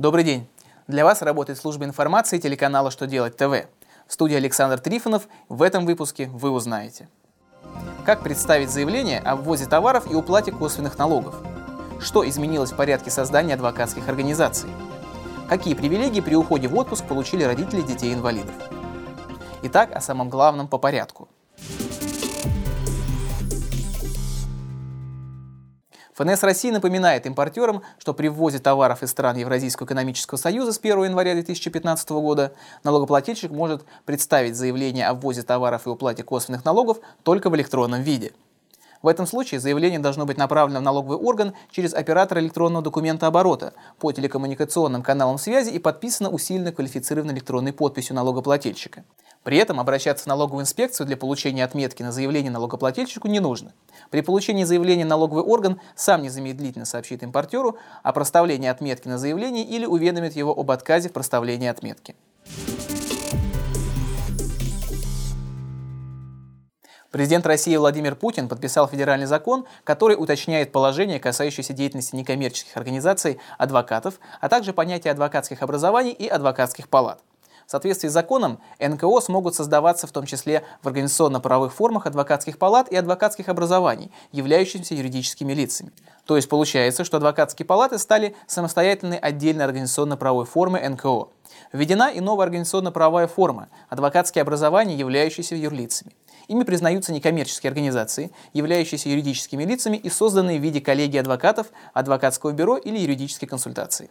Добрый день. Для вас работает служба информации телеканала «Что делать ТВ». В студии Александр Трифонов. В этом выпуске вы узнаете. Как представить заявление о ввозе товаров и уплате косвенных налогов? Что изменилось в порядке создания адвокатских организаций? Какие привилегии при уходе в отпуск получили родители детей-инвалидов? Итак, о самом главном по порядку – ФНС России напоминает импортерам, что при ввозе товаров из стран Евразийского экономического союза с 1 января 2015 года налогоплательщик может представить заявление о ввозе товаров и уплате косвенных налогов только в электронном виде. В этом случае заявление должно быть направлено в налоговый орган через оператора электронного документа оборота по телекоммуникационным каналам связи и подписано усиленно квалифицированной электронной подписью налогоплательщика. При этом обращаться в налоговую инспекцию для получения отметки на заявление налогоплательщику не нужно. При получении заявления налоговый орган сам незамедлительно сообщит импортеру о проставлении отметки на заявление или уведомит его об отказе в проставлении отметки. Президент России Владимир Путин подписал федеральный закон, который уточняет положения, касающиеся деятельности некоммерческих организаций, адвокатов, а также понятия адвокатских образований и адвокатских палат. В соответствии с законом НКО смогут создаваться в том числе в организационно-правовых формах адвокатских палат и адвокатских образований, являющимися юридическими лицами. То есть получается, что адвокатские палаты стали самостоятельной отдельной организационно-правовой формой НКО. Введена и новая организационно-правовая форма – адвокатские образования, являющиеся юрлицами. Ими признаются некоммерческие организации, являющиеся юридическими лицами и созданные в виде коллегии адвокатов, адвокатского бюро или юридической консультации.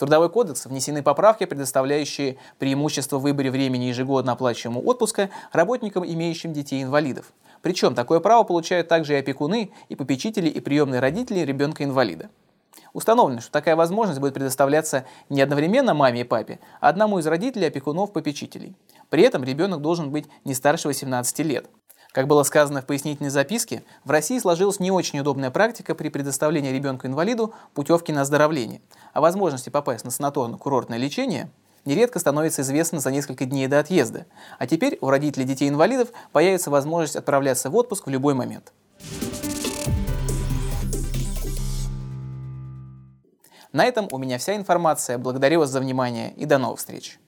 Трудовой кодекс внесены поправки, предоставляющие преимущество в выборе времени ежегодно оплачиваемого отпуска работникам, имеющим детей-инвалидов. Причем такое право получают также и опекуны, и попечители, и приемные родители ребенка-инвалида. Установлено, что такая возможность будет предоставляться не одновременно маме и папе, а одному из родителей, опекунов, попечителей. При этом ребенок должен быть не старше 18 лет. Как было сказано в пояснительной записке, в России сложилась не очень удобная практика при предоставлении ребенку-инвалиду путевки на оздоровление. О возможности попасть на санаторно-курортное лечение нередко становится известно за несколько дней до отъезда. А теперь у родителей детей-инвалидов появится возможность отправляться в отпуск в любой момент. На этом у меня вся информация. Благодарю вас за внимание и до новых встреч.